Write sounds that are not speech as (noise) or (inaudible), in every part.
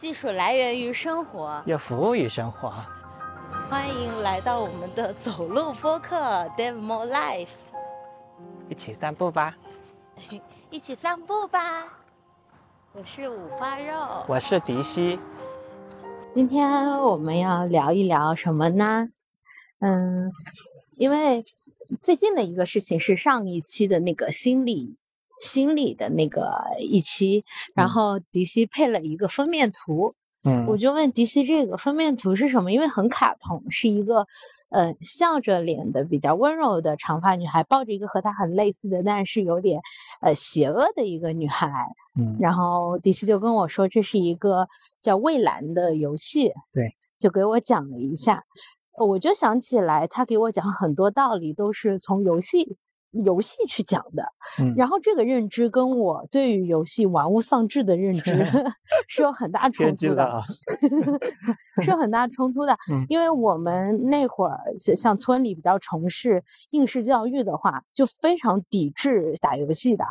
技术来源于生活，也服务于生活。欢迎来到我们的走路播客《Dave More Life》，一起散步吧，(laughs) 一起散步吧。我是五花肉，我是迪西。今天我们要聊一聊什么呢？嗯，因为最近的一个事情是上一期的那个心理。心理的那个一期，然后迪西配了一个封面图，嗯，我就问迪西这个封面图是什么，因为很卡通，是一个呃笑着脸的比较温柔的长发女孩，抱着一个和她很类似的，但是有点呃邪恶的一个女孩，嗯，然后迪西就跟我说这是一个叫蔚蓝的游戏，对，就给我讲了一下，我就想起来他给我讲很多道理都是从游戏。游戏去讲的，然后这个认知跟我对于游戏玩物丧志的认知 (laughs) 是有很大冲突的，是有很大冲突的。(laughs) 因为我们那会儿像村里比较从事应试教育的话，就非常抵制打游戏的。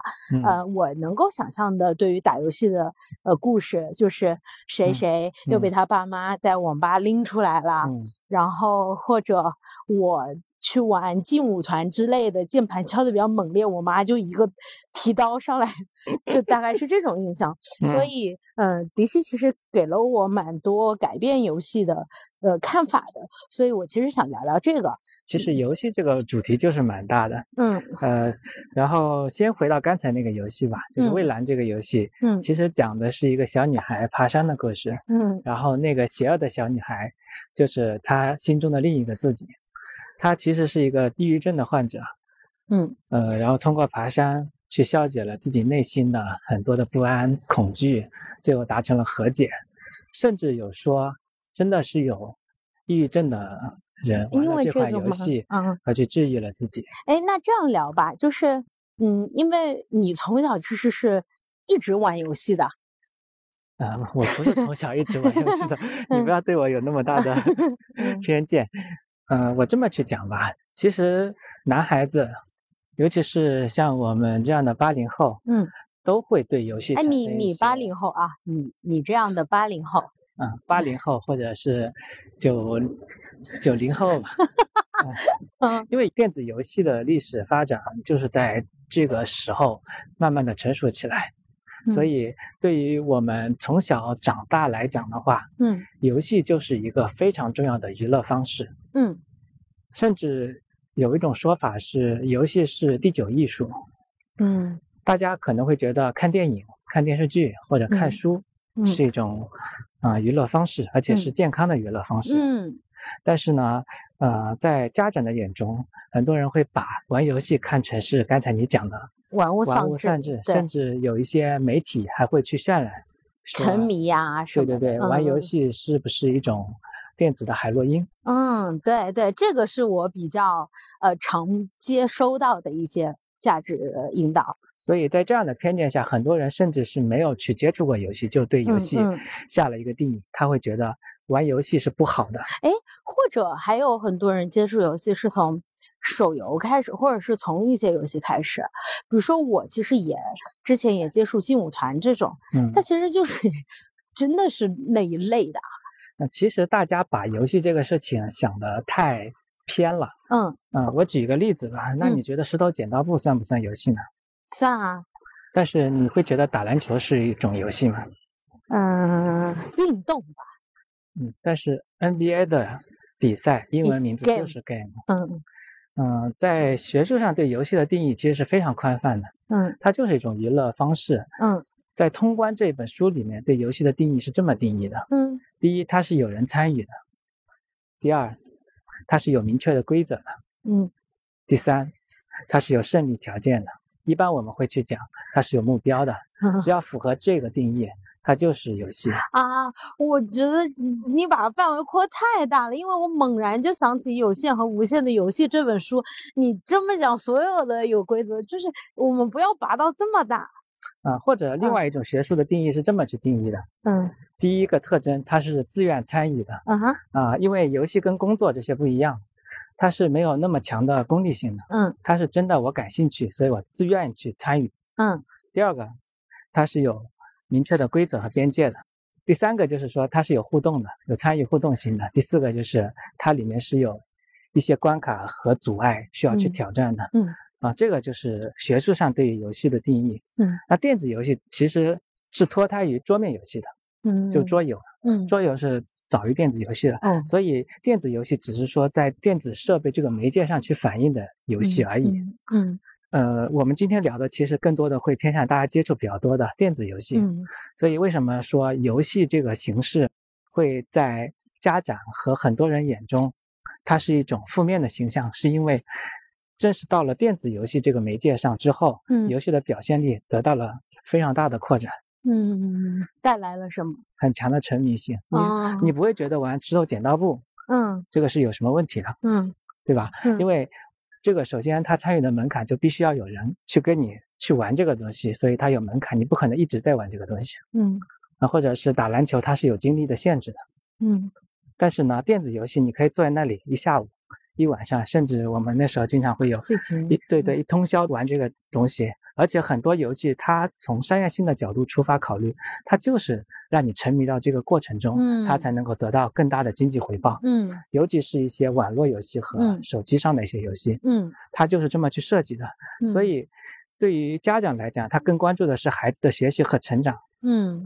呃，我能够想象的对于打游戏的呃故事，就是谁谁又被他爸妈在网吧拎出来了，然后或者我。去玩劲舞团之类的，键盘敲的比较猛烈，我妈就一个提刀上来，(laughs) 就大概是这种印象。所以，嗯，迪西其实给了我蛮多改变游戏的呃看法的。所以我其实想聊聊这个。其实游戏这个主题就是蛮大的。嗯。呃，然后先回到刚才那个游戏吧，就是蔚蓝这个游戏。嗯。其实讲的是一个小女孩爬山的故事。嗯。然后那个邪恶的小女孩，就是她心中的另一个自己。他其实是一个抑郁症的患者，嗯，呃，然后通过爬山去消解了自己内心的很多的不安、恐惧，最后达成了和解，甚至有说真的是有抑郁症的人玩了这款游戏，嗯，而去治愈了自己。哎，那这样聊吧，就是，嗯，因为你从小其实是一直玩游戏的，啊，我不是从小一直玩游戏的，(laughs) 你不要对我有那么大的 (laughs) 偏见。嗯，我这么去讲吧，其实男孩子，尤其是像我们这样的八零后，嗯，都会对游戏。哎，你你八零后啊，你你这样的八零后，嗯，八零后或者是九九零后吧，(laughs) 嗯，因为电子游戏的历史发展就是在这个时候慢慢的成熟起来。所以，对于我们从小长大来讲的话，嗯，游戏就是一个非常重要的娱乐方式，嗯，甚至有一种说法是，游戏是第九艺术，嗯，大家可能会觉得看电影、看电视剧或者看书是一种啊娱乐方式，而且是健康的娱乐方式，嗯，但是呢，呃，在家长的眼中，很多人会把玩游戏看成是刚才你讲的。玩物丧志，甚至有一些媒体还会去渲染沉迷呀，对对对，玩游戏是不是一种电子的海洛因？嗯，对对，这个是我比较呃常接收到的一些价值引导。所以在这样的偏见下，很多人甚至是没有去接触过游戏，就对游戏下了一个定义，他会觉得玩游戏是不好的。哎，或者还有很多人接触游戏是从。手游开始，或者是从一些游戏开始，比如说我其实也之前也接触劲舞团这种，嗯，它其实就是 (laughs) 真的是那一类的。那其实大家把游戏这个事情想的太偏了。嗯嗯，我举一个例子吧，那你觉得石头剪刀布算不算游戏呢？算啊。但是你会觉得打篮球是一种游戏吗？嗯，运动吧。嗯，但是 NBA 的比赛英文名字就是 game。嗯。嗯，在学术上对游戏的定义其实是非常宽泛的。嗯，它就是一种娱乐方式。嗯，在《通关》这本书里面，对游戏的定义是这么定义的。嗯，第一，它是有人参与的；第二，它是有明确的规则的；嗯，第三，它是有胜利条件的。一般我们会去讲，它是有目标的。只要符合这个定义。它就是游戏啊！我觉得你把范围扩太大了，因为我猛然就想起《有限和无限的游戏》这本书。你这么讲，所有的有规则，就是我们不要拔到这么大啊。或者另外一种学术的定义是这么去定义的：嗯，第一个特征，它是自愿参与的。啊哈啊，因为游戏跟工作这些不一样，它是没有那么强的功利性的。嗯，它是真的，我感兴趣，所以我自愿去参与。嗯，第二个，它是有。明确的规则和边界的。第三个就是说它是有互动的，有参与互动性的。第四个就是它里面是有一些关卡和阻碍需要去挑战的。嗯，啊，这个就是学术上对于游戏的定义。嗯，那电子游戏其实是脱胎于桌面游戏的。嗯，就桌游。嗯，桌游是早于电子游戏的。嗯，所以电子游戏只是说在电子设备这个媒介上去反映的游戏而已。嗯。呃，我们今天聊的其实更多的会偏向大家接触比较多的电子游戏，嗯，所以为什么说游戏这个形式会在家长和很多人眼中，它是一种负面的形象，是因为正是到了电子游戏这个媒介上之后，嗯，游戏的表现力得到了非常大的扩展，嗯，带来了什么？很强的沉迷性，你你不会觉得玩石头剪刀布，嗯，这个是有什么问题的，嗯，对吧？因为。这个首先，他参与的门槛就必须要有人去跟你去玩这个东西，所以它有门槛，你不可能一直在玩这个东西。嗯，啊，或者是打篮球，它是有精力的限制的。嗯，但是呢，电子游戏你可以坐在那里一下午、一晚上，甚至我们那时候经常会有一对对一通宵玩这个东西。而且很多游戏，它从商业性的角度出发考虑，它就是让你沉迷到这个过程中，它才能够得到更大的经济回报。嗯，尤其是一些网络游戏和手机上的一些游戏，嗯，它就是这么去设计的。所以，对于家长来讲，他更关注的是孩子的学习和成长。嗯，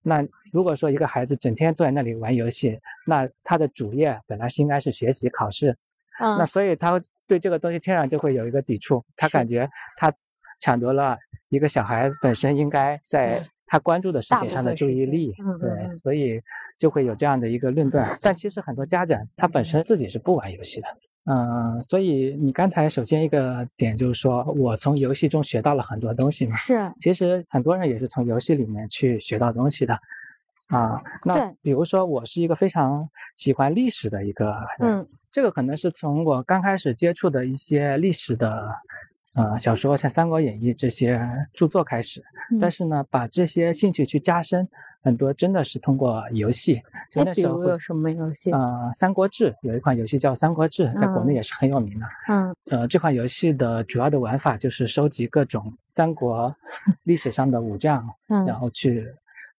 那如果说一个孩子整天坐在那里玩游戏，那他的主业本来是应该是学习考试，那所以他对这个东西天然就会有一个抵触，他感觉他。抢夺了一个小孩本身应该在他关注的事情上的注意力，对，所以就会有这样的一个论断。但其实很多家长他本身自己是不玩游戏的，嗯，所以你刚才首先一个点就是说我从游戏中学到了很多东西嘛，是，其实很多人也是从游戏里面去学到东西的，啊，那比如说我是一个非常喜欢历史的一个人，这个可能是从我刚开始接触的一些历史的。呃，小说像《三国演义》这些著作开始，但是呢，把这些兴趣去加深，很多真的是通过游戏。就那时候有什么游戏？呃，《三国志》有一款游戏叫《三国志》，在国内也是很有名的。嗯。呃，这款游戏的主要的玩法就是收集各种三国 (laughs) 历史上的武将，然后去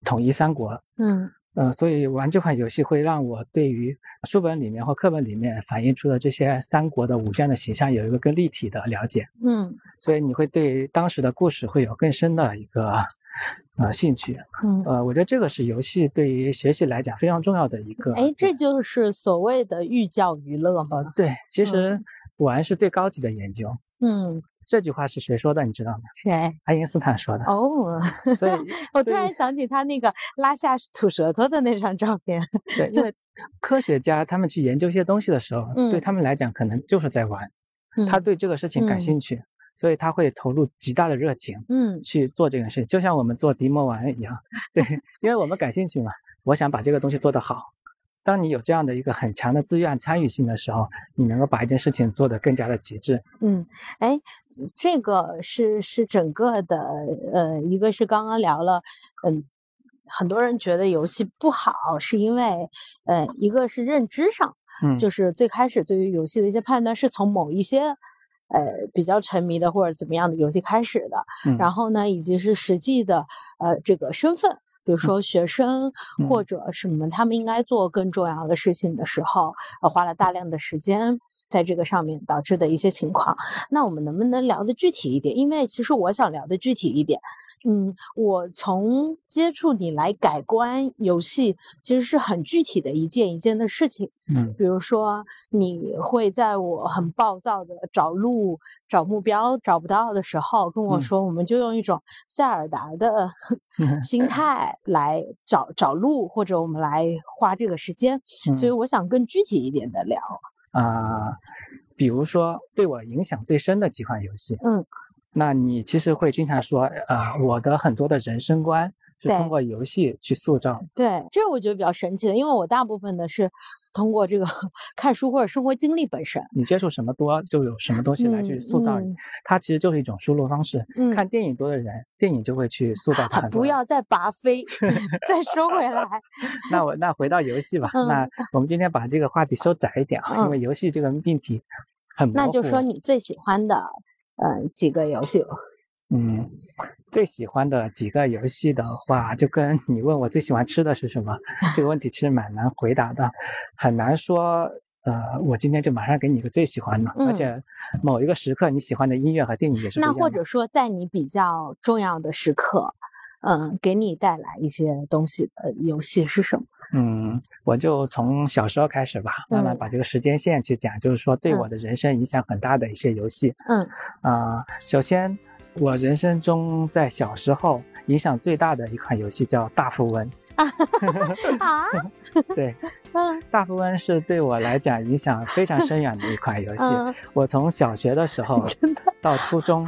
统一三国。嗯。呃，所以玩这款游戏会让我对于书本里面或课本里面反映出的这些三国的武将的形象有一个更立体的了解。嗯，所以你会对当时的故事会有更深的一个呃兴趣。嗯，呃，我觉得这个是游戏对于学习来讲非常重要的一个。哎，这就是所谓的寓教于乐吗？对，其实玩是最高级的研究。嗯。这句话是谁说的？你知道吗？谁？爱因斯坦说的。哦，所以我突然想起他那个拉下吐舌头的那张照片。对，因为科学家他们去研究一些东西的时候，对他们来讲可能就是在玩。他对这个事情感兴趣，所以他会投入极大的热情，嗯，去做这件事，就像我们做迪摩丸一样。(laughs) 对，因为我们感兴趣嘛，我想把这个东西做得好。当你有这样的一个很强的自愿参与性的时候，你能够把一件事情做得更加的极致。嗯，哎，这个是是整个的，呃，一个是刚刚聊了，嗯，很多人觉得游戏不好，是因为，呃，一个是认知上，嗯，就是最开始对于游戏的一些判断是从某一些，呃，比较沉迷的或者怎么样的游戏开始的，然后呢，以及是实际的，呃，这个身份。比如说学生或者什么，他们应该做更重要的事情的时候，呃，花了大量的时间在这个上面导致的一些情况。那我们能不能聊的具体一点？因为其实我想聊的具体一点。嗯，我从接触你来改观游戏，其实是很具体的一件一件的事情。嗯，比如说你会在我很暴躁的找路、找目标找不到的时候，跟我说，我们就用一种塞尔达的 (laughs) 心态来找找路，或者我们来花这个时间。所以我想更具体一点的聊啊，比如说对我影响最深的几款游戏。嗯。那你其实会经常说，呃，我的很多的人生观是通过游戏去塑造。对，这我觉得比较神奇的，因为我大部分的是通过这个 (laughs) 看书或者生活经历本身。你接触什么多，就有什么东西来去塑造你。它其实就是一种输入方式。看电影多的人，电影就会去塑造 (laughs) 他。不要再拔飞，(laughs) 再收回来。那我那回到游戏吧。那我们今天把这个话题收窄一点啊，因为游戏这个命题很模糊。那就说你最喜欢的。嗯，几个游戏，嗯，最喜欢的几个游戏的话，就跟你问我最喜欢吃的是什么这个问题，其实蛮难回答的，很难说。呃，我今天就马上给你一个最喜欢的，而且某一个时刻你喜欢的音乐和电影也是。那或者说，在你比较重要的时刻，嗯，给你带来一些东西的游戏是什么？嗯，我就从小时候开始吧，慢慢把这个时间线去讲，就是说对我的人生影响很大的一些游戏。嗯，啊，首先我人生中在小时候影响最大的一款游戏叫《大富翁 (laughs)》。啊，对，(laughs) 嗯，大富翁是对我来讲影响非常深远的一款游 (laughs) 戏。我从小学的时候到初中，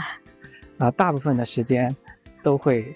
啊，大部分的时间都会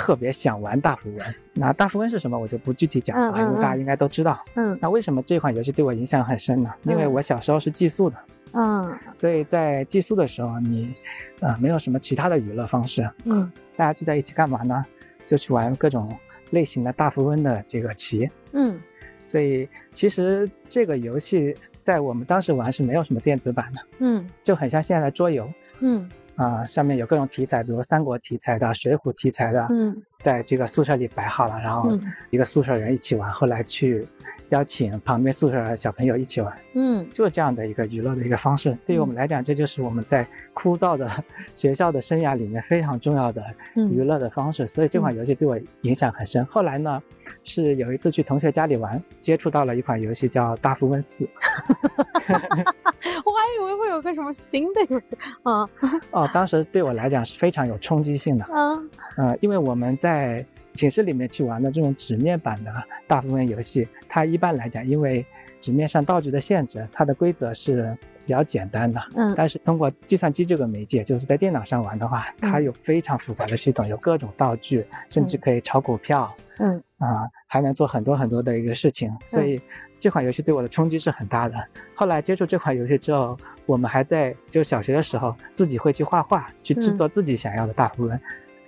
特别想玩大富翁。那大富翁是什么，我就不具体讲了，因为大家应该都知道。嗯，那为什么这款游戏对我影响很深呢？因为我小时候是寄宿的，嗯，所以在寄宿的时候，你呃没有什么其他的娱乐方式，嗯，大家聚在一起干嘛呢？就去玩各种。类型的大富翁的这个棋，嗯，所以其实这个游戏在我们当时玩是没有什么电子版的，嗯，就很像现在的桌游，嗯，啊，上面有各种题材，比如三国题材的、水浒题材的，嗯，在这个宿舍里摆好了，然后一个宿舍人一起玩，后来去。邀请旁边宿舍的小朋友一起玩，嗯，就是这样的一个娱乐的一个方式。对于我们来讲，这就是我们在枯燥的学校的生涯里面非常重要的娱乐的方式。所以这款游戏对我影响很深。后来呢，是有一次去同学家里玩，接触到了一款游戏叫《大富翁四》，(laughs) 我还以为会有个什么新的游戏啊。(laughs) 哦，当时对我来讲是非常有冲击性的。嗯，呃，因为我们在。寝室里面去玩的这种纸面版的大富翁游戏，它一般来讲，因为纸面上道具的限制，它的规则是比较简单的。嗯。但是通过计算机这个媒介，就是在电脑上玩的话，它有非常复杂的系统，有各种道具，甚至可以炒股票。嗯。啊，还能做很多很多的一个事情，所以这款游戏对我的冲击是很大的。后来接触这款游戏之后，我们还在就小学的时候自己会去画画，去制作自己想要的大富翁。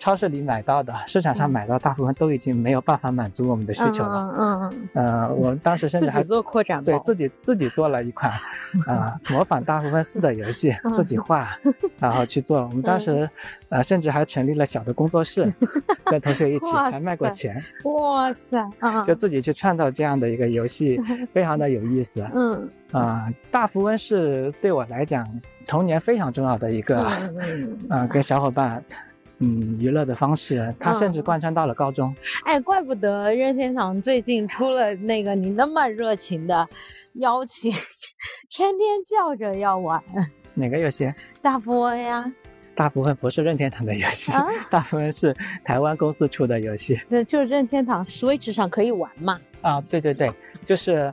超市里买到的，市场上买到大部分都已经没有办法满足我们的需求了。嗯嗯嗯。呃，我们当时甚至还做扩展对自己自己做了一款，啊，模仿大富翁四的游戏，自己画，(laughs) 然后去做。我们当时，呃，甚至还成立了小的工作室，(laughs) 跟同学一起还卖过钱。哇塞！就自己去创造这样的一个游戏，(laughs) 非常的有意思。嗯。啊，大富翁是对我来讲童年非常重要的一个，嗯，跟小伙伴。嗯，娱乐的方式，它甚至贯穿到了高中。哎，怪不得任天堂最近出了那个你那么热情的邀请，(laughs) 天天叫着要玩。哪个游戏？大富翁呀。大部分不是任天堂的游戏，大部分是台湾公司出的游戏。那就任天堂 Switch 上可以玩嘛？啊，对对对，就是，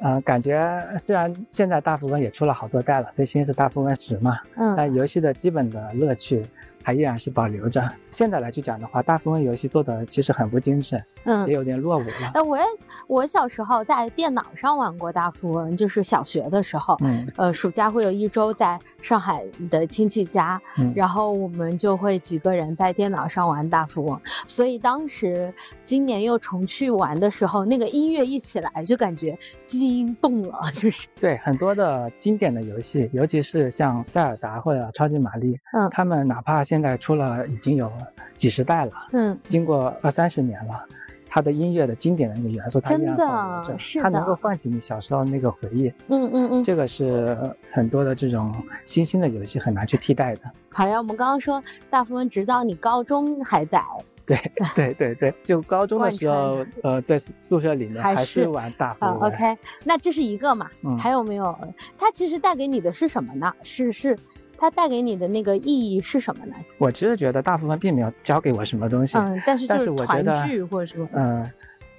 呃，感觉虽然现在大富翁也出了好多代了，最新是大富翁十嘛，嗯，但游戏的基本的乐趣。还依然是保留着。现在来去讲的话，大部分游戏做的其实很不精致，嗯，也有点落伍了。哎，我也我小时候在电脑上玩过大富翁，就是小学的时候，嗯，呃，暑假会有一周在上海的亲戚家，然后我们就会几个人在电脑上玩大富翁。所以当时今年又重去玩的时候，那个音乐一起来，就感觉基因动了，就是对很多的经典的游戏，尤其是像塞尔达或者超级玛丽，嗯，他们哪怕现现在出了已经有几十代了，嗯，经过二三十年了，它的音乐的经典的那个元素，它依然保留着，它能够唤起你小时候那个回忆，嗯嗯嗯，这个是很多的这种新兴的游戏很难去替代的。好呀，我们刚刚说大富翁，直到你高中还在，对 (laughs) 对对对，就高中的时候，呃，在宿舍里面还是玩大富翁。OK，那这是一个嘛？还有没有？它其实带给你的是什么呢？是是。它带给你的那个意义是什么呢？我其实觉得大部分并没有教给我什么东西，嗯，但是但是我觉得，或者说，嗯，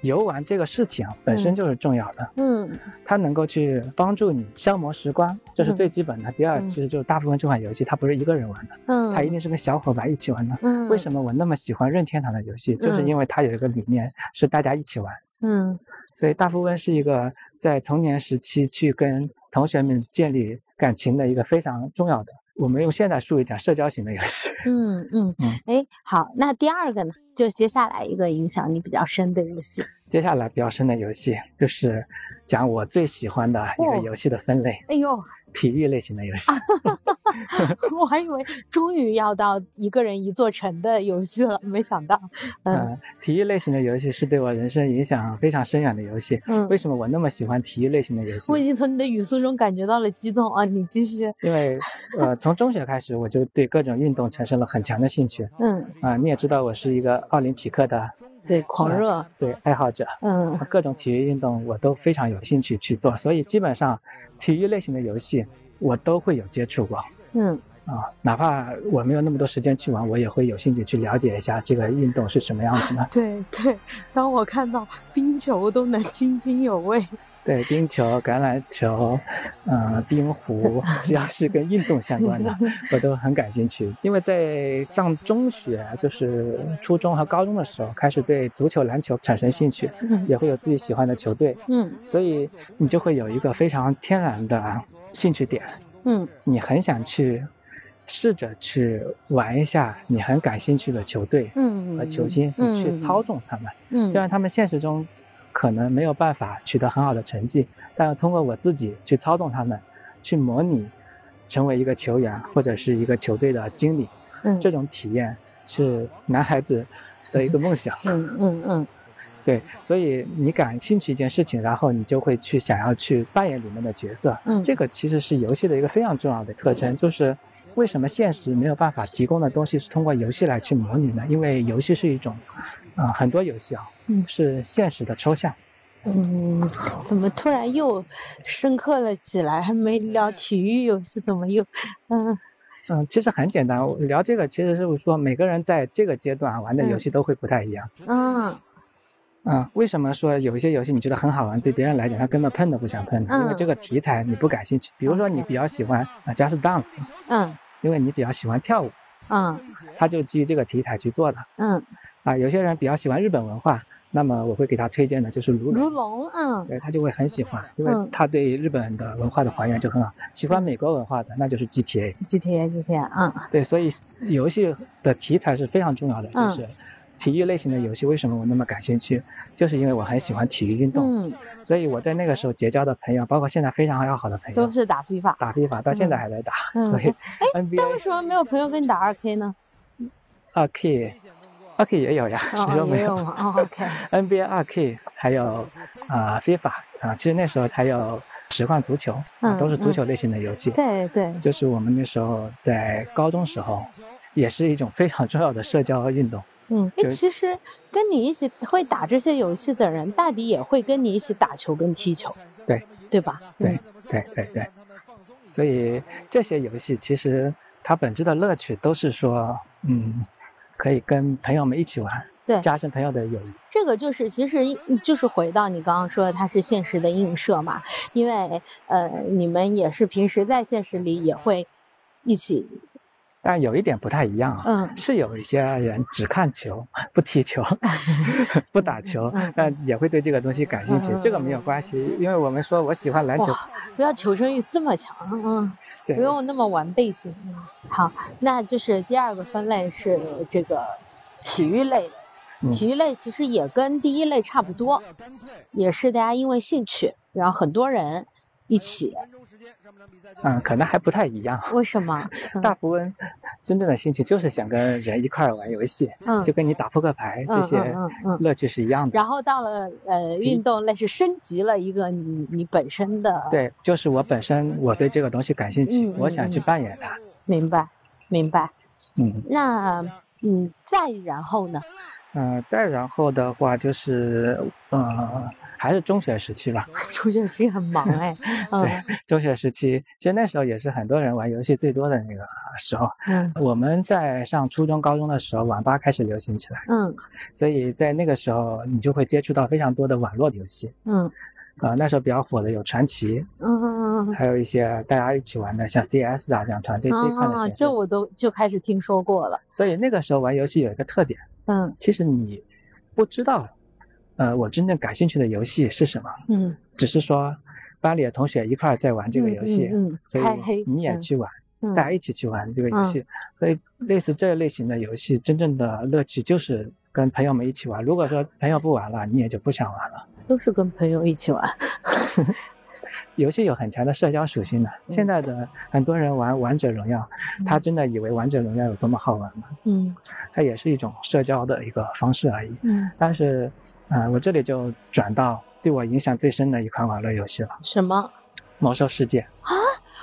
游玩这个事情本身就是重要的，嗯，它能够去帮助你消磨时光，这是最基本的。第二，其实就是大部分这款游戏它不是一个人玩的，嗯，它一定是跟小伙伴一起玩的。嗯，为什么我那么喜欢任天堂的游戏？就是因为它有一个理念是大家一起玩，嗯，所以大富翁是一个在童年时期去跟同学们建立感情的一个非常重要的。我们用现代术语讲社交型的游戏。嗯嗯嗯。哎，好，那第二个呢？就接下来一个影响你比较深的游戏。接下来比较深的游戏就是讲我最喜欢的一个游戏的分类。哎呦，体育类型的游戏。(laughs) 我还以为终于要到一个人一座城的游戏了，没想到。嗯，体育类型的游戏是对我人生影响非常深远的游戏。嗯，为什么我那么喜欢体育类型的游戏？我已经从你的语速中感觉到了激动啊！你继续。因为呃，从中学开始我就对各种运动产生了很强的兴趣。嗯。啊，你也知道我是一个奥林匹克的。对，狂热，对爱好者，嗯，各种体育运动我都非常有兴趣去做，所以基本上体育类型的游戏我都会有接触过，嗯，啊，哪怕我没有那么多时间去玩，我也会有兴趣去了解一下这个运动是什么样子的。(laughs) 对对，当我看到冰球都能津津有味。对冰球、橄榄球，嗯，冰壶，只要是跟运动相关的，(laughs) 我都很感兴趣。因为在上中学，就是初中和高中的时候，开始对足球、篮球产生兴趣，也会有自己喜欢的球队，嗯，所以你就会有一个非常天然的兴趣点，嗯，你很想去试着去玩一下你很感兴趣的球队，嗯和球星，去操纵他们，嗯，虽然他们现实中。可能没有办法取得很好的成绩，但要通过我自己去操纵他们，去模拟成为一个球员或者是一个球队的经理，嗯，这种体验是男孩子的一个梦想。嗯嗯嗯，对，所以你感兴趣一件事情，然后你就会去想要去扮演里面的角色。嗯，这个其实是游戏的一个非常重要的特征，就是为什么现实没有办法提供的东西是通过游戏来去模拟呢？因为游戏是一种，啊，很多游戏啊。嗯，是现实的抽象。嗯，怎么突然又深刻了起来？还没聊体育游戏，怎么又……嗯嗯，其实很简单，聊这个其实是说每个人在这个阶段玩的游戏都会不太一样。嗯嗯，为什么说有一些游戏你觉得很好玩，对别人来讲他根本碰都不想碰？因为这个题材你不感兴趣。比如说你比较喜欢啊，Just Dance。嗯。因为你比较喜欢跳舞。嗯。他就基于这个题材去做的。嗯。啊，有些人比较喜欢日本文化。那么我会给他推荐的就是如龙，如龙，嗯，对他就会很喜欢，因为他对日本的文化的还原就很好。喜欢美国文化的，那就是 GTA，GTA，GTA，嗯，对，所以游戏的题材是非常重要的。就是体育类型的游戏，为什么我那么感兴趣？就是因为我很喜欢体育运动，嗯，所以我在那个时候结交的朋友，包括现在非常要好的朋友，都是打 FIFA，打 FIFA 到现在还在打。(laughs) 所以，哎，但为什么没有朋友跟你打二 K 呢？二 K。二 K 也有呀，谁说没有哦，OK。(laughs) NBA 二 K 还有啊，FIFA 啊，其实那时候还有实况足球，都是足球类型的游戏。对对。就是我们那时候在高中时候，也是一种非常重要的社交运动。嗯，哎，其实跟你一起会打这些游戏的人，大抵也会跟你一起打球跟踢球。对。对吧？对对对对。所以这些游戏其实它本质的乐趣都是说，嗯。可以跟朋友们一起玩，对，加深朋友的友谊。这个就是，其实就是回到你刚刚说的，它是现实的映射嘛。因为呃，你们也是平时在现实里也会一起，但有一点不太一样啊。嗯，是有一些人只看球不踢球，(laughs) 不打球，但也会对这个东西感兴趣。这个没有关系，因为我们说我喜欢篮球，不要求生欲这么强，嗯。不用那么完备性。好，那就是第二个分类是这个体育类的。体育类其实也跟第一类差不多，也是大家因为兴趣，然后很多人一起。嗯，可能还不太一样。为什么？(laughs) 大富翁真正的兴趣就是想跟人一块儿玩游戏，嗯，就跟你打扑克牌这些乐趣是一样的。然后到了呃运动类是升级了一个你你本身的。对，就是我本身我对这个东西感兴趣，我想去扮演它。明白，明白。嗯，那嗯再然后呢？嗯，再然后的话就是，呃，还是中学时期吧。(laughs) 中学时期很忙哎。(laughs) 对，中学时期，其实那时候也是很多人玩游戏最多的那个时候。嗯。我们在上初中、高中的时候，网吧开始流行起来。嗯。所以在那个时候，你就会接触到非常多的网络游戏。嗯。啊，那时候比较火的有传奇。嗯嗯嗯。还有一些大家一起玩的，像 CS 啊这样团队对抗的形式。这我都就开始听说过了。所以那个时候玩游戏有一个特点。嗯，其实你不知道，呃，我真正感兴趣的游戏是什么？嗯，只是说班里的同学一块儿在玩这个游戏，嗯，所以你也去玩，大家一起去玩这个游戏。所以类似这类型的游戏，真正的乐趣就是跟朋友们一起玩。如果说朋友不玩了，你也就不想玩了。都是跟朋友一起玩。(laughs) 游戏有很强的社交属性的。现在的很多人玩王者荣耀，他真的以为王者荣耀有多么好玩吗？嗯，它也是一种社交的一个方式而已。嗯，但是，呃，我这里就转到对我影响最深的一款网络游戏了。什么？魔兽世界啊！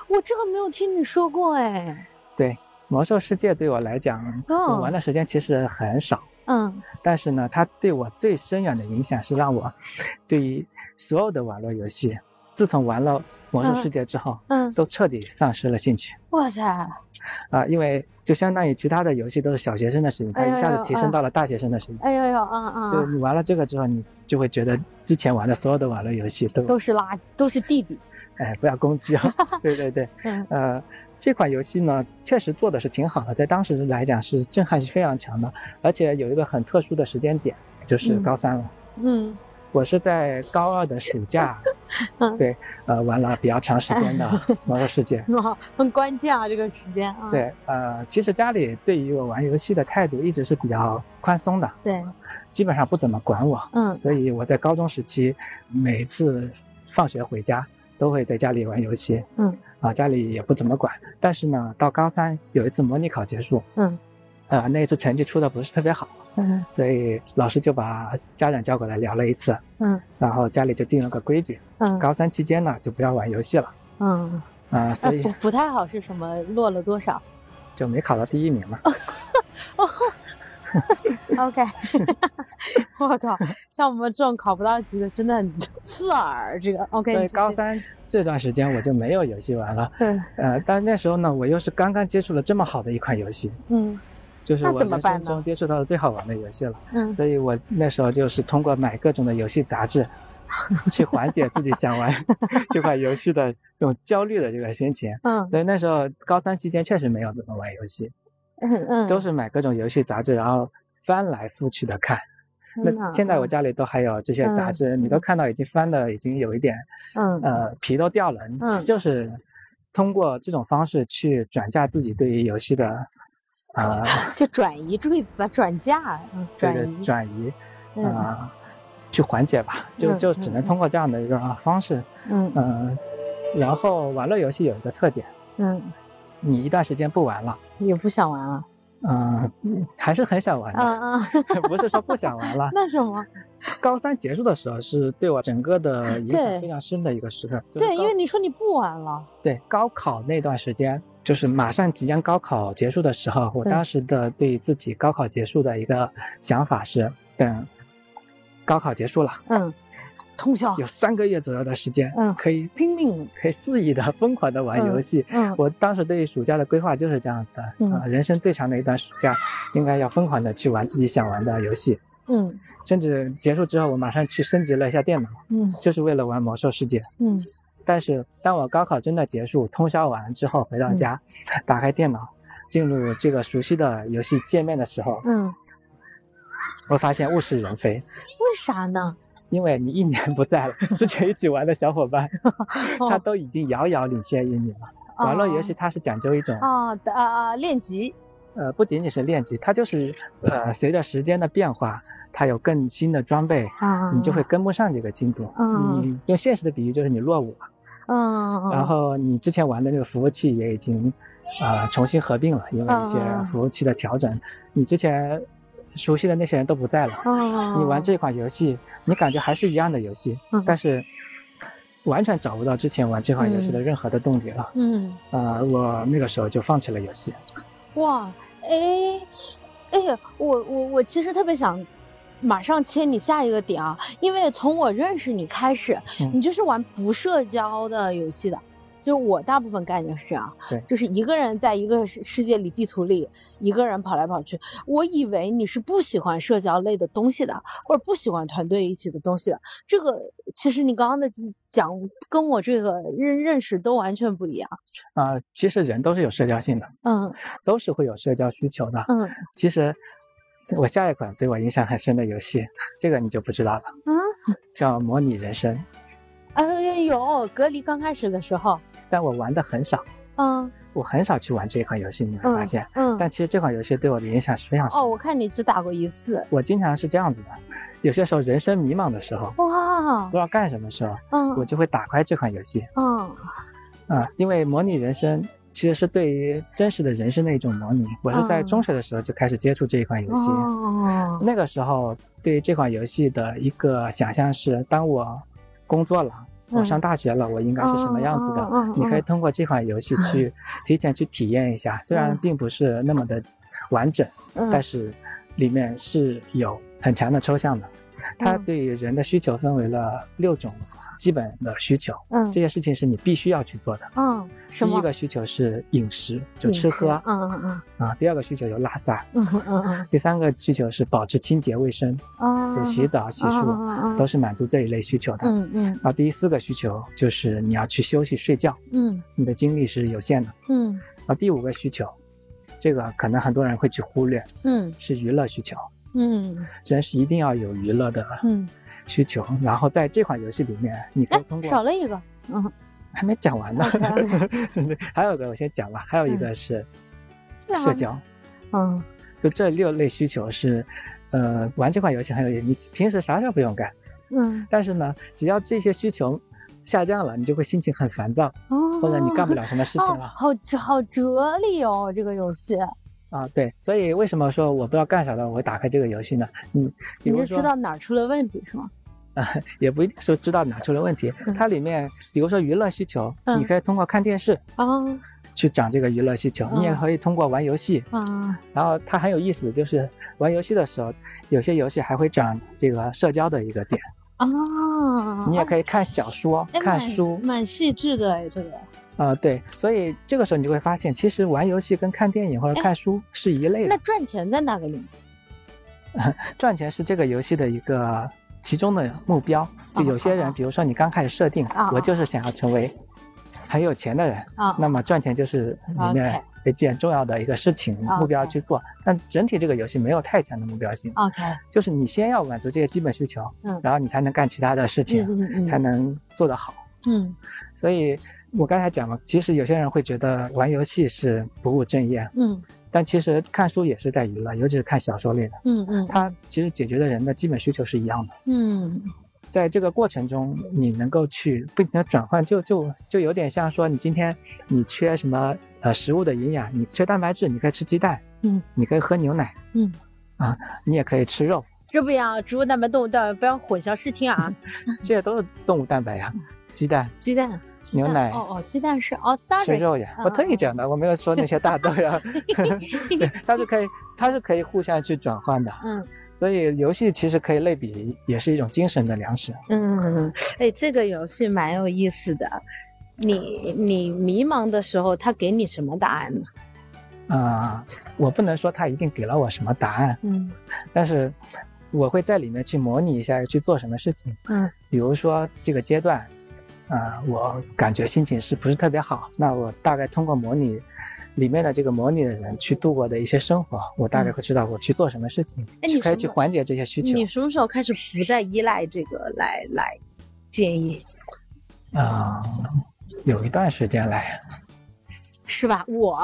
我这个没有听你说过哎。对，魔兽世界对我来讲，我玩的时间其实很少。嗯。但是呢，它对我最深远的影响是让我对于所有的网络游戏。自从玩了魔兽世界之后，嗯，都彻底丧失了兴趣。哇塞！啊，因为就相当于其他的游戏都是小学生的事情，它一下子提升到了大学生的事情。哎呦呦，嗯嗯。就你玩了这个之后，你就会觉得之前玩的所有的网络游戏都都是垃圾，都是弟弟。哎，不要攻击啊！对对对，嗯呃，这款游戏呢，确实做的是挺好的，在当时来讲是震撼是非常强的，而且有一个很特殊的时间点，就是高三了。嗯。我是在高二的暑假，(laughs) 对，呃，玩了比较长时间的 (laughs)《魔兽世界》，(laughs) 很关键啊，这个时间啊。对，呃，其实家里对于我玩游戏的态度一直是比较宽松的，对，基本上不怎么管我，嗯，所以我在高中时期每次放学回家都会在家里玩游戏，嗯，啊，家里也不怎么管。但是呢，到高三有一次模拟考结束，嗯，呃，那一次成绩出的不是特别好。嗯，(laughs) 所以老师就把家长叫过来聊了一次，嗯，然后家里就定了个规矩，嗯，高三期间呢就不要玩游戏了，嗯，啊，所以不不太好是什么？落了多少？就没考到第一名嘛。(laughs) OK，(laughs) 我靠，像我们这种考不到级的真的很刺耳。这个 OK，所以高三这段时间我就没有游戏玩了，嗯，呃，但那时候呢，我又是刚刚接触了这么好的一款游戏，嗯。就是我人生中接触到的最好玩的游戏了，嗯，所以我那时候就是通过买各种的游戏杂志，(laughs) 去缓解自己想玩 (laughs) 这款游戏的这种焦虑的这个心情，嗯，所以那时候高三期间确实没有怎么玩游戏，嗯嗯，都是买各种游戏杂志，然后翻来覆去的看。那现在我家里都还有这些杂志，你都看到已经翻的已经有一点，嗯。呃皮都掉了，嗯，就是通过这种方式去转嫁自己对于游戏的。啊，(laughs) 就转移坠子啊，转嫁，转移转移，啊，去缓解吧，就就只能通过这样的一个方式，嗯嗯，然后玩乐游戏有一个特点，嗯，你一段时间不玩了，也不想玩了。嗯，还是很想玩的，嗯嗯，(laughs) 不是说不想玩了。(laughs) 那什么？高三结束的时候是对我整个的影响非常深的一个时刻。对，因为你说你不玩了。对，高考那段时间，就是马上即将高考结束的时候，我当时的对自己高考结束的一个想法是，等高考结束了，嗯。通宵有三个月左右的时间，嗯，可以拼命，可以肆意的、疯狂的玩游戏。嗯，我当时对暑假的规划就是这样子的，啊，人生最长的一段暑假，应该要疯狂的去玩自己想玩的游戏。嗯，甚至结束之后，我马上去升级了一下电脑，嗯，就是为了玩魔兽世界。嗯，但是当我高考真的结束，通宵完之后回到家，打开电脑，进入这个熟悉的游戏界面的时候，嗯，我发现物是人非。为啥呢？因为你一年不在了，之前一起玩的小伙伴，(laughs) 他都已经遥遥领先于你了。网络游戏它是讲究一种啊呃练级，呃不仅仅是练级，它就是呃随着时间的变化，它有更新的装备，你就会跟不上这个进度。你用现实的比喻就是你落伍了，嗯，然后你之前玩的那个服务器也已经啊重新合并了，因为一些服务器的调整，你之前。熟悉的那些人都不在了。哦。你玩这款游戏，你感觉还是一样的游戏，但是完全找不到之前玩这款游戏的任何的动力了。嗯。啊，我那个时候就放弃了游戏。哇，哎，哎呀，我我我其实特别想马上切你下一个点啊，因为从我认识你开始，你就是玩不社交的游戏的。就是我大部分概念是这样，对，就是一个人在一个世世界里地图里，一个人跑来跑去。我以为你是不喜欢社交类的东西的，或者不喜欢团队一起的东西的。这个其实你刚刚的讲跟我这个认认识都完全不一样。啊，其实人都是有社交性的，嗯，都是会有社交需求的，嗯。其实我下一款对我影响很深的游戏，这个你就不知道了，啊，叫模拟人生。哎有隔离刚开始的时候。但我玩的很少，嗯，我很少去玩这款游戏，你会发现，嗯，但其实这款游戏对我的影响是非常深。哦，我看你只打过一次。我经常是这样子的，有些时候人生迷茫的时候，哇，不知道干什么时候，嗯，我就会打开这款游戏，嗯，啊，因为模拟人生其实是对于真实的人生的一种模拟。我是在中学的时候就开始接触这一款游戏，哦，那个时候对于这款游戏的一个想象是，当我工作了。我上大学了，我应该是什么样子的？你可以通过这款游戏去 (laughs) 提前去体验一下，虽然并不是那么的完整，但是里面是有很强的抽象的。它对于人的需求分为了六种基本的需求，嗯，这些事情是你必须要去做的，嗯，第一个需求是饮食，就吃喝，嗯嗯嗯，啊，第二个需求有拉撒，嗯嗯嗯，第三个需求是保持清洁卫生，哦，就洗澡洗漱，都是满足这一类需求的，嗯嗯，然后第四个需求就是你要去休息睡觉，嗯，你的精力是有限的，嗯，然后第五个需求，这个可能很多人会去忽略，嗯，是娱乐需求。嗯，人是一定要有娱乐的需求，然后在这款游戏里面，你可以通过少了一个，嗯，还没讲完呢，(laughs) 还有个我先讲吧，还有一个是社交，嗯，就这六类需求是，呃，玩这款游戏很有你平时啥事不用干，嗯，但是呢，只要这些需求下降了，你就会心情很烦躁，哦，或者你干不了什么事情了，好好哲理哦，这个游戏。啊，对，所以为什么说我不知道干啥的，我会打开这个游戏呢？你你是知道哪出了问题是吗？啊，(laughs) 也不一定说知道哪出了问题。它里面，比如说娱乐需求，你可以通过看电视啊去涨这个娱乐需求，你也可以通过玩游戏啊。然后它很有意思，就是玩游戏的时候，有些游戏还会涨这个社交的一个点啊。你也可以看小说、看书，蛮细致的哎，这个。啊，对，所以这个时候你就会发现，其实玩游戏跟看电影或者看书是一类的。那赚钱在哪个里面？(laughs) 赚钱是这个游戏的一个其中的目标。就有些人，比如说你刚开始设定，我就是想要成为很有钱的人，那么赚钱就是里面一件重要的一个事情目标去做。但整体这个游戏没有太强的目标性。OK，就是你先要满足这些基本需求，嗯，然后你才能干其他的事情，才能做得好。嗯，所以。我刚才讲了，其实有些人会觉得玩游戏是不务正业，嗯，但其实看书也是在娱乐，尤其是看小说类的，嗯嗯，它其实解决的人的基本需求是一样的，嗯，在这个过程中，你能够去不停的转换，就就就有点像说，你今天你缺什么呃食物的营养，你缺蛋白质，你可以吃鸡蛋，嗯，你可以喝牛奶，嗯，啊，你也可以吃肉，这不一样，植物蛋白、动物蛋白不要混淆视听啊，(laughs) 这些都是动物蛋白呀，鸡蛋，鸡蛋。牛奶。哦哦，鸡蛋是哦，sorry，吃肉呀，我特意讲的，我没有说那些大豆呀 (laughs) (laughs) 它是可以，它是可以互相去转换的，嗯，所以游戏其实可以类比，也是一种精神的粮食，嗯，哎，这个游戏蛮有意思的，你你迷茫的时候，他给你什么答案呢？啊，我不能说他一定给了我什么答案，嗯，但是我会在里面去模拟一下去做什么事情，嗯，比如说这个阶段。啊，我感觉心情是不是特别好？那我大概通过模拟里面的这个模拟的人去度过的一些生活，我大概会知道我去做什么事情，可以去缓解这些需求。你什么时候开始不再依赖这个来来建议？啊，有一段时间来，是吧？我，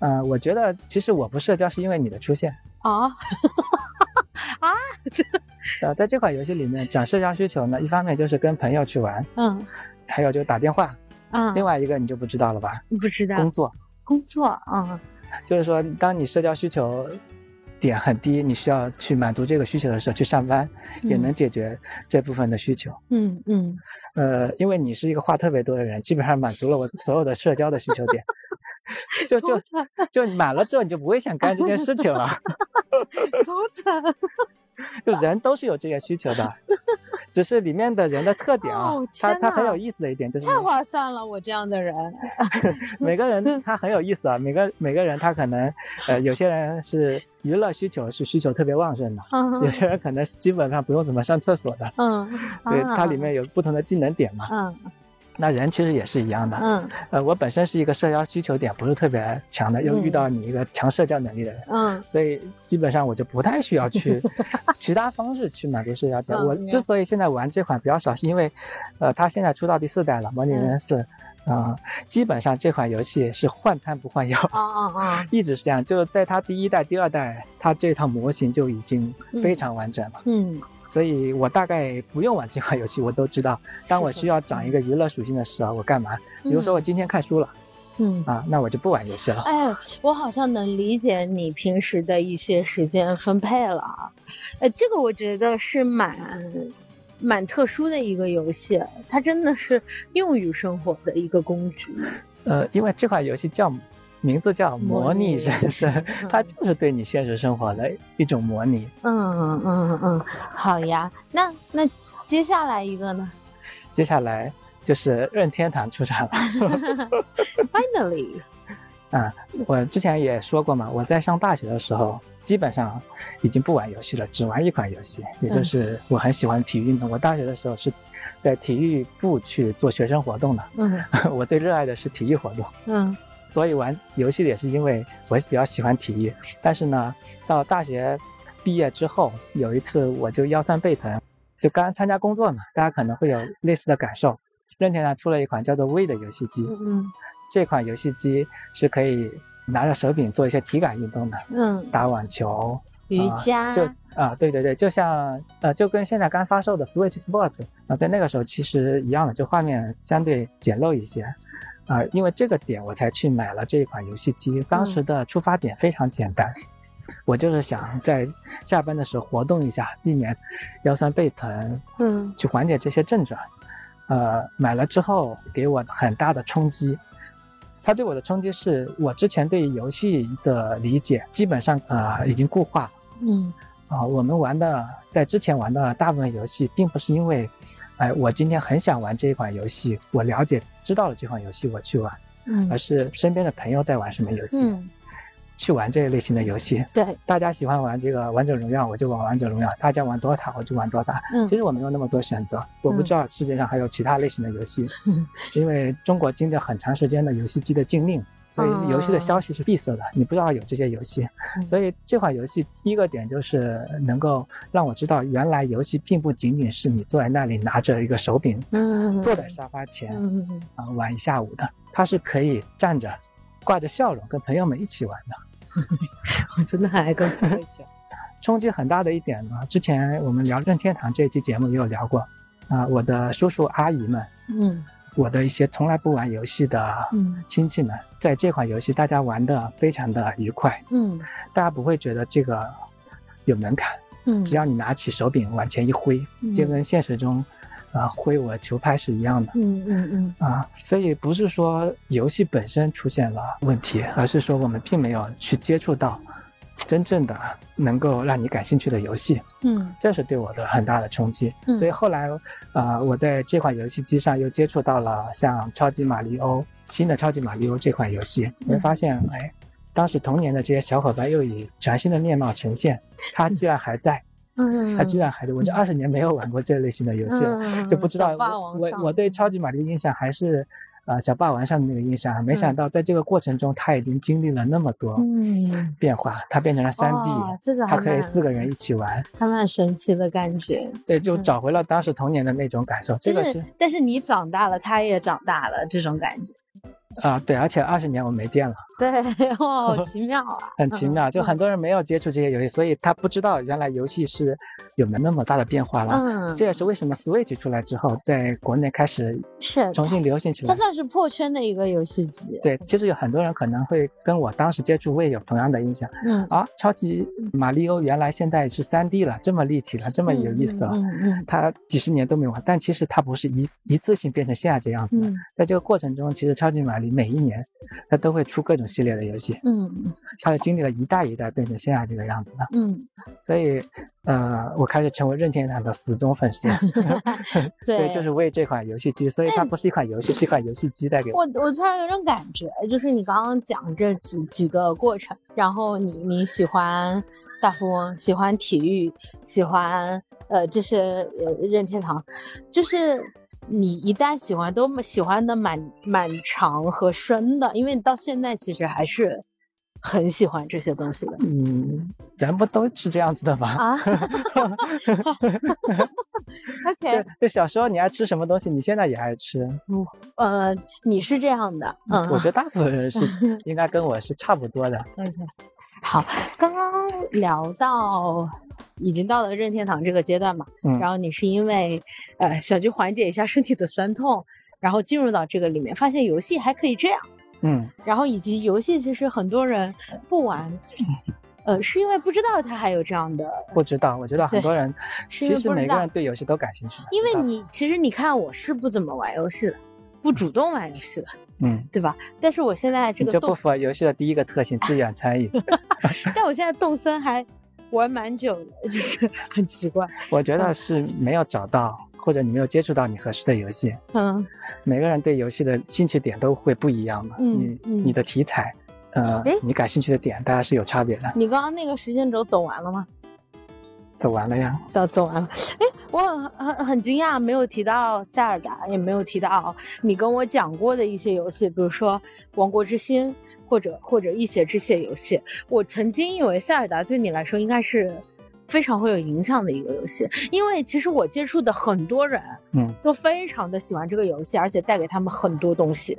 呃，我觉得其实我不社交是因为你的出现啊 (laughs) 啊。呃，在这款游戏里面，讲社交需求呢，一方面就是跟朋友去玩，嗯，还有就打电话，嗯，另外一个你就不知道了吧？不知道。工作，工作，嗯，就是说，当你社交需求点很低，你需要去满足这个需求的时候，去上班也能解决这部分的需求。嗯嗯。呃，因为你是一个话特别多的人，基本上满足了我所有的社交的需求点，(laughs) 就就就满了之后，你就不会想干这件事情了。(laughs) 好惨。就人都是有这些需求的，(laughs) 只是里面的人的特点啊，他他很有意思的一点就是，太划算了，我这样的人，(laughs) 每个人他很有意思啊，每个每个人他可能，呃，有些人是娱乐需求是需求特别旺盛的，有些人可能是基本上不用怎么上厕所的，嗯，对，它里面有不同的技能点嘛，嗯。那人其实也是一样的，嗯，呃，我本身是一个社交需求点不是特别强的，又遇到你一个强社交能力的人，嗯，所以基本上我就不太需要去 (laughs) 其他方式去满足社交点。我之所以现在玩这款比较少，是因为，呃，它现在出到第四代了，模拟人生四，啊，基本上这款游戏是换汤不换药，啊啊啊，一直是这样。就是在它第一代、第二代，它这套模型就已经非常完整了。嗯，所以我大概不用玩这款游戏，我都知道，当我需要长一个娱乐属性的时候，我干嘛？比如说我今天看书了，嗯啊，那我就不玩游戏了。哎，我好像能理解你平时的一些时间分配了啊。哎，这个我觉得是蛮。蛮特殊的一个游戏，它真的是用于生活的一个工具。呃，因为这款游戏叫名字叫模拟人生，它就是对你现实生活的一种模拟。嗯嗯嗯，好呀。那那接下来一个呢？接下来就是任天堂出场了。(laughs) Finally。啊，我之前也说过嘛，我在上大学的时候。基本上已经不玩游戏了，只玩一款游戏，也就是我很喜欢体育运动。我大学的时候是在体育部去做学生活动的，嗯，(laughs) 我最热爱的是体育活动，嗯，所以玩游戏也是因为我比较喜欢体育。但是呢，到大学毕业之后，有一次我就腰酸背疼，就刚参加工作嘛，大家可能会有类似的感受。任天堂出了一款叫做 w 的游戏机，嗯，这款游戏机是可以。拿着手柄做一些体感运动的，嗯，打网球、瑜伽，就啊，对对对，就像呃，就跟现在刚发售的 Switch Sports 啊，在那个时候其实一样的，就画面相对简陋一些，啊，因为这个点我才去买了这一款游戏机。当时的出发点非常简单，我就是想在下班的时候活动一下，避免腰酸背疼，嗯，去缓解这些症状。呃，买了之后给我很大的冲击。它对我的冲击是我之前对游戏的理解基本上呃已经固化了。嗯，啊，我们玩的在之前玩的大部分游戏，并不是因为，哎，我今天很想玩这一款游戏，我了解知道了这款游戏我去玩，嗯，而是身边的朋友在玩什么游戏。去玩这一类型的游戏，对，大家喜欢玩这个王者荣耀，我就玩王者荣耀；大家玩 DOTA，我就玩 DOTA。嗯，其实我没有那么多选择，我不知道世界上还有其他类型的游戏，(laughs) 因为中国经历了很长时间的游戏机的禁令，所以游戏的消息是闭塞的，你不知道有这些游戏。所以这款游戏第一个点就是能够让我知道，原来游戏并不仅仅是你坐在那里拿着一个手柄，嗯，坐在沙发前，嗯啊玩一下午的，它是可以站着。挂着笑容跟朋友们一起玩的，我真的还跟朋友一起。(laughs) 冲击很大的一点呢，之前我们聊任天堂这一期节目也有聊过啊，我的叔叔阿姨们，嗯，我的一些从来不玩游戏的亲戚们，在这款游戏大家玩的非常的愉快，嗯，大家不会觉得这个有门槛，嗯，只要你拿起手柄往前一挥，就跟现实中。啊，挥我球拍是一样的。嗯嗯嗯。啊，所以不是说游戏本身出现了问题，而是说我们并没有去接触到真正的能够让你感兴趣的游戏。嗯，这是对我的很大的冲击。嗯。所以后来，啊，我在这款游戏机上又接触到了像超级马里欧新的超级马里欧这款游戏，你会发现，哎，当时童年的这些小伙伴又以全新的面貌呈现，它居然还在。嗯，他居然还在，我这二十年没有玩过这类型的游戏了，就不知道我我对超级玛丽的印象还是，呃，小霸王上的那个印象，没想到在这个过程中他已经经历了那么多变化，他变成了三 D，这个他可以四个人一起玩，他蛮神奇的感觉。对，就找回了当时童年的那种感受。这个是，但是你长大了，他也长大了，这种感觉。啊，对，而且二十年我没见了。对，哇，好奇妙啊！(laughs) 很奇妙，就很多人没有接触这些游戏，所以他不知道原来游戏是有没那么大的变化了。嗯，这也是为什么 Switch 出来之后，在国内开始是重新流行起来。它算是破圈的一个游戏机。对，其实有很多人可能会跟我当时接触也有同样的印象。嗯啊，超级马里奥原来现在是 3D 了，这么立体了，这么有意思了。嗯嗯。他几十年都没玩，但其实它不是一一次性变成现在这样子的。在这个过程中，其实超级玛丽每一年它都会出各种系列的游戏。嗯，它是经历了一代一代变成现在这个样子的。嗯，所以，呃，我开始成为任天堂的死忠粉丝。(laughs) (laughs) (laughs) 对，就是为这款游戏机，所以它不是一款游戏，是一款游戏机带给我。我突然有种感觉，就是你刚刚讲这几几个过程，然后你你喜欢大富翁，喜欢体育，喜欢呃这些呃任天堂，就是。你一旦喜欢，都喜欢的蛮蛮长和深的，因为你到现在其实还是很喜欢这些东西的。嗯，人不都是这样子的吗？(laughs) 啊，还 OK，就小时候你爱吃什么东西，你现在也爱吃。嗯，呃，你是这样的，嗯，我觉得大部分人是 (laughs) 应该跟我是差不多的。OK，好，刚刚聊到已经到了任天堂这个阶段嘛，嗯，然后你是因为呃想去缓解一下身体的酸痛，然后进入到这个里面，发现游戏还可以这样，嗯，然后以及游戏其实很多人不玩。呃，是因为不知道他还有这样的，(laughs) 不知道。我觉得很多人，其实每个人对游戏都感兴趣。因为你其实你看，我是不怎么玩游戏的，不主动玩游戏的，嗯，对吧？但是我现在这个就不符合游戏的第一个特性，自愿参与。(laughs) 但我现在动森还玩蛮久的，(laughs) 就是很奇怪。我觉得是没有找到，或者你没有接触到你合适的游戏。嗯，每个人对游戏的兴趣点都会不一样嘛。嗯，你你的题材。呃，你感兴趣的点，大家是有差别的。你刚刚那个时间轴走完了吗？走完了呀，到走完了。哎，我很很很惊讶，没有提到塞尔达，也没有提到你跟我讲过的一些游戏，比如说《王国之心》或者或者《一血之血》游戏。我曾经以为塞尔达对你来说应该是非常会有影响的一个游戏，因为其实我接触的很多人，嗯，都非常的喜欢这个游戏，而且带给他们很多东西。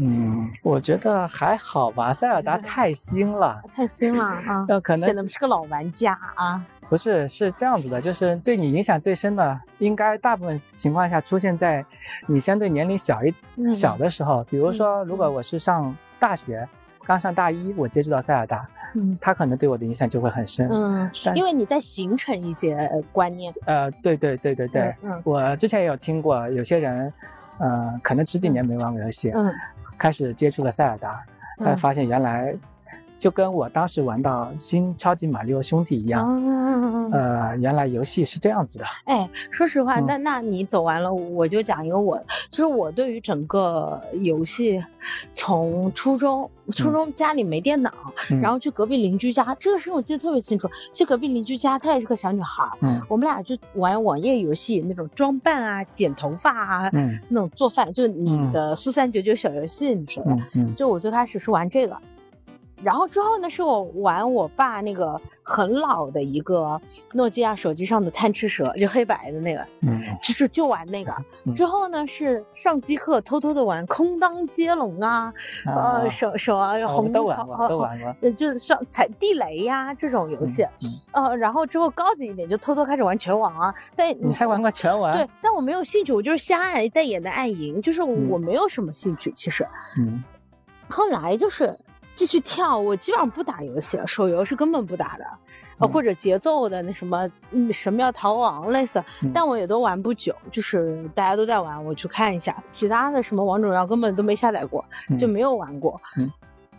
嗯，我觉得还好吧。塞尔达太新了，太新了啊！那 (laughs) 可能显得是个老玩家啊。不是，是这样子的，就是对你影响最深的，应该大部分情况下出现在你相对年龄小一小的时候。比如说，如果我是上大学，刚上大一，我接触到塞尔达，嗯，他可能对我的影响就会很深。嗯，因为你在形成一些观念。呃，对对对对对，嗯，我之前也有听过有些人，呃，可能十几年没玩过游戏，嗯。开始接触了塞尔达，他发现原来就跟我当时玩到新超级马里奥兄弟一样，呃，原来游戏是这样子的。哎，说实话，那那你走完了，我就讲一个我，就是我对于整个游戏，从初中初中家里没电脑，然后去隔壁邻居家，这个事情我记得特别清楚。去隔壁邻居家，她也是个小女孩，嗯，我们俩就玩网页游戏，那种装扮啊、剪头发啊，嗯，那种做饭，就是你的四三九九小游戏，你说的，嗯，就我最开始是玩这个。然后之后呢，是我玩我爸那个很老的一个诺基亚手机上的贪吃蛇，就黑白的那个，嗯，就就玩那个。之后呢，是上机课偷偷的玩空当接龙啊，呃，手手啊，红都玩过，都玩过，就是上踩地雷呀这种游戏。呃，然后之后高级一点，就偷偷开始玩拳王啊。但你还玩过拳王？对，但我没有兴趣，我就是瞎爱，但也能爱赢，就是我没有什么兴趣，其实。嗯。后来就是。继续跳，我基本上不打游戏，手游是根本不打的，呃，或者节奏的那什么，嗯，神庙逃亡类似，但我也都玩不久，就是大家都在玩，我去看一下。其他的什么王者荣耀根本都没下载过，就没有玩过。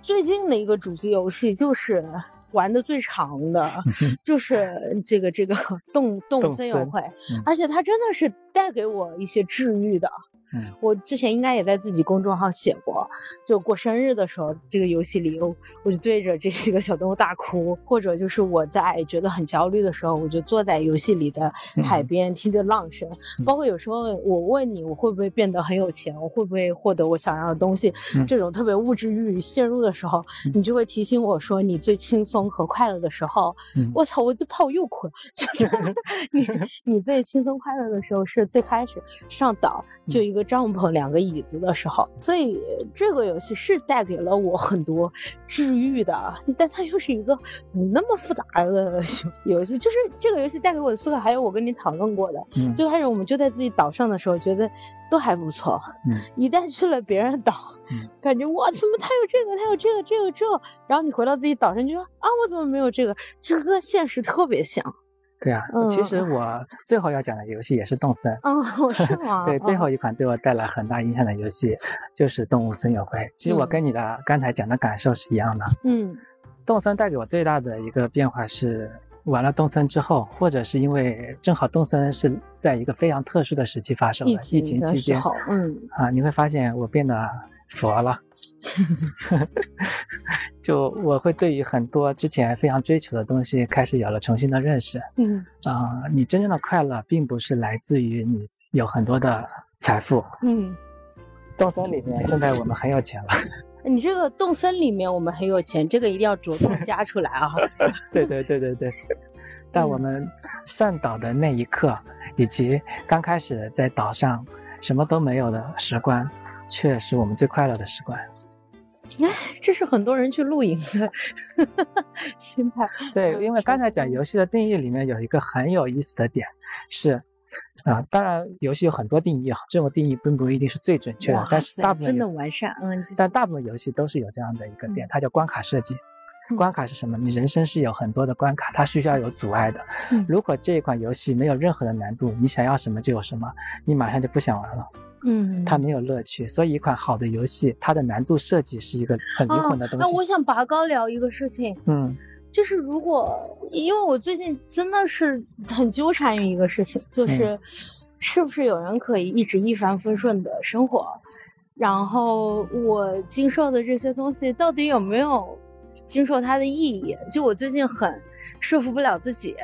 最近的一个主机游戏就是玩的最长的，(laughs) 就是这个这个 (laughs) 动动森友会，而且它真的是带给我一些治愈的。嗯，我之前应该也在自己公众号写过，就过生日的时候，这个游戏里，我就对着这几个小动物大哭，或者就是我在觉得很焦虑的时候，我就坐在游戏里的海边听着浪声。包括有时候我问你，我会不会变得很有钱，我会不会获得我想要的东西，这种特别物质欲陷入的时候，你就会提醒我说，你最轻松和快乐的时候，我操，我就怕我又哭了。(laughs) 就是 (laughs) 你你最轻松快乐的时候是最开始上岛就一个。帐篷两个椅子的时候，所以这个游戏是带给了我很多治愈的，但它又是一个不那么复杂的游戏。就是这个游戏带给我的思考，还有我跟你讨论过的，最开始我们就在自己岛上的时候觉得都还不错，一旦去了别人岛，感觉哇，怎么他有这个，他有这个，这个这，然后你回到自己岛上就说啊，我怎么没有这个？这跟现实特别像。对啊，其实我最后要讲的游戏也是动森。哦，是吗？对，最后一款对我带来很大影响的游戏就是《动物森友会》。其实我跟你的刚才讲的感受是一样的。嗯，动森带给我最大的一个变化是，玩了动森之后，或者是因为正好动森是在一个非常特殊的时期发生的，疫情期间。嗯。啊，你会发现我变得。佛了，(laughs) 就我会对于很多之前非常追求的东西开始有了重新的认识。嗯啊，你真正的快乐并不是来自于你有很多的财富。嗯，动森里面现在我们很有钱了。(laughs) 你这个动森里面我们很有钱，这个一定要着重加出来啊。(laughs) 对对对对对。但我们上岛的那一刻。以及刚开始在岛上什么都没有的时光，却是我们最快乐的时光。哎，(laughs) 这是很多人去露营的 (laughs) 心态。对，因为刚才讲游戏的定义里面有一个很有意思的点是。啊，当然，游戏有很多定义啊，这种定义并不一定是最准确的，但是大部分真的完善，嗯，但大部分游戏都是有这样的一个点，它叫关卡设计。关卡是什么？你人生是有很多的关卡，它需要有阻碍的。如果这一款游戏没有任何的难度，你想要什么就有什么，你马上就不想玩了。嗯，它没有乐趣。所以一款好的游戏，它的难度设计是一个很灵魂的东西。那我想拔高聊一个事情，嗯。就是如果，因为我最近真的是很纠缠于一个事情，就是是不是有人可以一直一帆风顺的生活，然后我经受的这些东西到底有没有经受它的意义？就我最近很说服不了自己。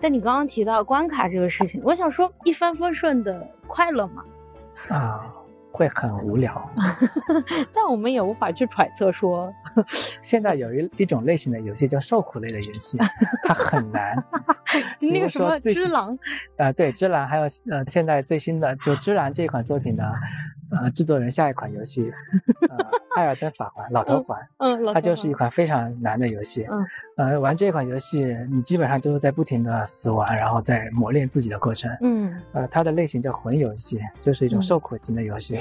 但你刚刚提到关卡这个事情，我想说一帆风顺的快乐吗？啊。会很无聊，(laughs) 但我们也无法去揣测说，现在有一一种类型的游戏叫受苦类的游戏，(laughs) 它很难。那个什么《只狼》啊，对，《只狼》还有呃，现在最新的就《只狼》这款作品的。呃，制作人下一款游戏，呃，《艾尔登法环》老头环，嗯，它就是一款非常难的游戏。嗯，呃，玩这款游戏，你基本上就是在不停的死亡，然后在磨练自己的过程。嗯，呃，它的类型叫魂游戏，就是一种受苦型的游戏。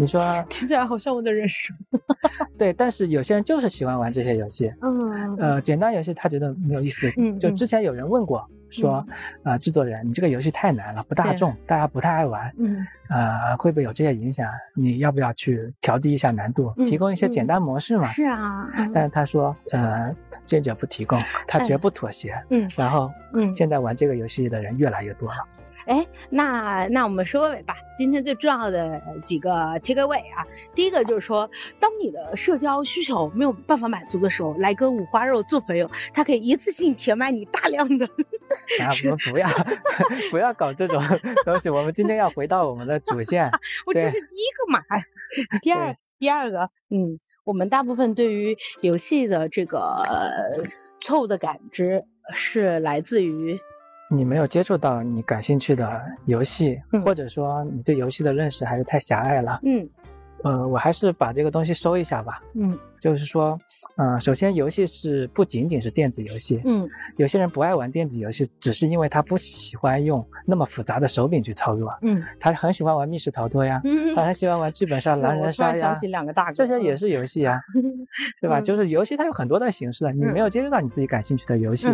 你说 (laughs) 听起来好像我的人生。(laughs) 对，但是有些人就是喜欢玩这些游戏。嗯，呃，简单游戏他觉得没有意思。嗯，就之前有人问过。说，啊，制作人，你这个游戏太难了，不大众，大家不太爱玩，嗯，呃，会不会有这些影响？你要不要去调低一下难度，提供一些简单模式嘛？是啊，但是他说，呃，坚决不提供，他绝不妥协。嗯，然后，嗯，现在玩这个游戏的人越来越多了。哎，那那我们收个尾吧。今天最重要的几个 take away 啊，第一个就是说，当你的社交需求没有办法满足的时候，来跟五花肉做朋友，它可以一次性填满你大量的。啊，(laughs) 我们不要 (laughs) 不要搞这种 (laughs) 东西。我们今天要回到我们的主线。我这是第一个嘛。第二第二个，嗯，我们大部分对于游戏的这个错误的感知是来自于。你没有接触到你感兴趣的游戏，或者说你对游戏的认识还是太狭隘了。嗯。呃，我还是把这个东西收一下吧。嗯，就是说，嗯，首先游戏是不仅仅是电子游戏。嗯，有些人不爱玩电子游戏，只是因为他不喜欢用那么复杂的手柄去操作。嗯，他很喜欢玩密室逃脱呀，嗯他很喜欢玩剧本杀、(laughs) 狼人杀呀。想起两个大哥，这些也是游戏呀，(laughs) 对吧？就是游戏它有很多的形式的，你没有接触到你自己感兴趣的游戏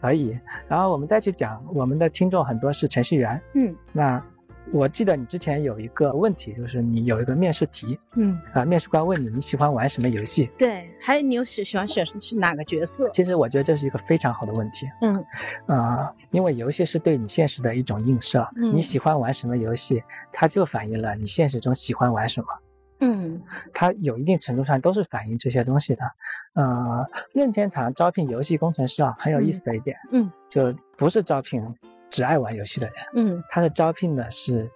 而已。然后我们再去讲，我们的听众很多是程序员。嗯，那。我记得你之前有一个问题，就是你有一个面试题，嗯，啊，面试官问你你喜欢玩什么游戏？对，还有你有喜喜欢选是哪个角色？其实我觉得这是一个非常好的问题，嗯，啊，因为游戏是对你现实的一种映射，你喜欢玩什么游戏，它就反映了你现实中喜欢玩什么，嗯，它有一定程度上都是反映这些东西的，呃，任天堂招聘游戏工程师啊，很有意思的一点，嗯，就不是招聘。只爱玩游戏的人，嗯，他的招聘呢是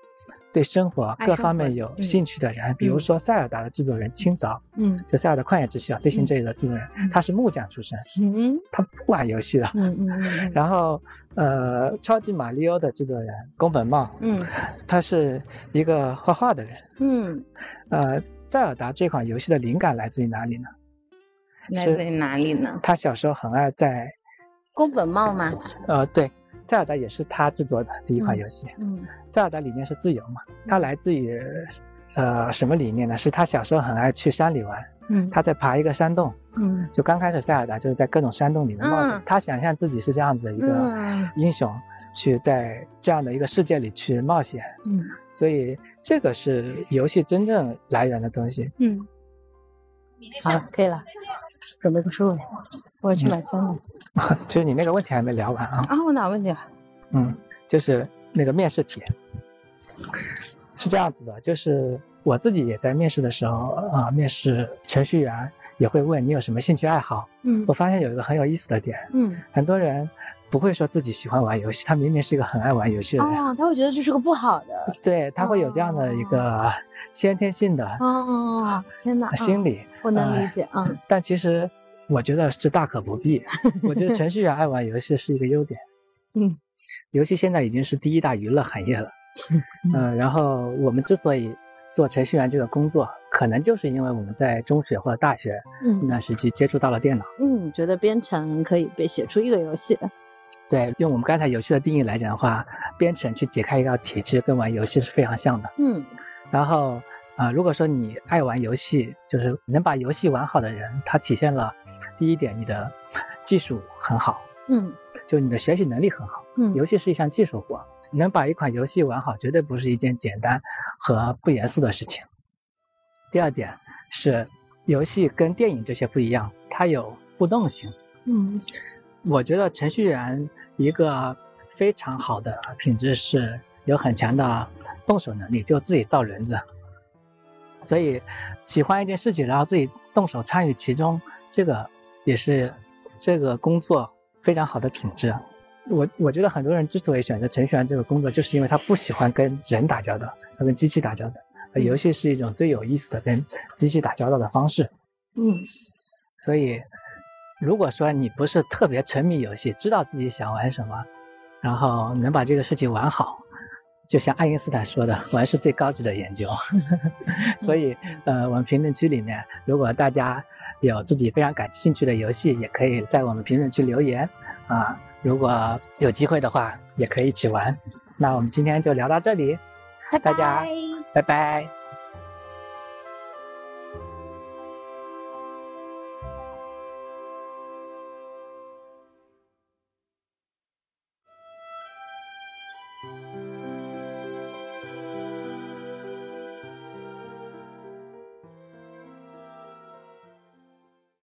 对生活各方面有兴趣的人，比如说塞尔达的制作人青沼，嗯，就塞尔达旷野之息啊，最新这一个制作人，他是木匠出身，嗯，他不玩游戏的，嗯嗯，然后呃，超级马里奥的制作人宫本茂，嗯，他是一个画画的人，嗯，呃，塞尔达这款游戏的灵感来自于哪里呢？来自于哪里呢？他小时候很爱在宫本茂吗？呃，对。塞尔达也是他制作的第一款游戏。嗯，塞尔达理念是自由嘛？它来自于，呃，什么理念呢？是他小时候很爱去山里玩。嗯，他在爬一个山洞。嗯，就刚开始塞尔达就是在各种山洞里面冒险。他想象自己是这样子的一个英雄，去在这样的一个世界里去冒险。嗯，所以这个是游戏真正来源的东西。嗯，好，可以了，准备个收尾。我要去买酸奶。(laughs) 就是你那个问题还没聊完啊？啊，我哪问题啊？嗯，就是那个面试题，是这样子的，就是我自己也在面试的时候啊，面试程序员也会问你有什么兴趣爱好。嗯，我发现有一个很有意思的点。嗯，很多人不会说自己喜欢玩游戏，他明明是一个很爱玩游戏的人。哦，他会觉得这是个不好的。对他会有这样的一个先天性的哦，天哪，心理我能理解嗯，但其实。我觉得是大可不必。(laughs) 我觉得程序员爱玩游戏是一个优点。(laughs) 嗯，游戏现在已经是第一大娱乐行业了。(laughs) 嗯，然后我们之所以做程序员这个工作，可能就是因为我们在中学或者大学那段时期接触到了电脑。嗯，觉得编程可以被写出一个游戏。对，用我们刚才游戏的定义来讲的话，编程去解开一道题，其实跟玩游戏是非常像的。嗯，然后啊，如果说你爱玩游戏，就是能把游戏玩好的人，他体现了第一点，你的技术很好。嗯，就你的学习能力很好。嗯，游戏是一项技术活，能把一款游戏玩好，绝对不是一件简单和不严肃的事情。第二点是，游戏跟电影这些不一样，它有互动性。嗯。我觉得程序员一个非常好的品质是有很强的动手能力，就自己造轮子。所以喜欢一件事情，然后自己动手参与其中，这个也是这个工作非常好的品质。我我觉得很多人之所以选择程序员这个工作，就是因为他不喜欢跟人打交道，他跟机器打交道。游戏是一种最有意思的跟机器打交道的方式。嗯，所以。如果说你不是特别沉迷游戏，知道自己想玩什么，然后能把这个事情玩好，就像爱因斯坦说的，玩是最高级的研究。(laughs) 所以，呃，我们评论区里面，如果大家有自己非常感兴趣的游戏，也可以在我们评论区留言啊。如果有机会的话，也可以一起玩。那我们今天就聊到这里，大家拜拜。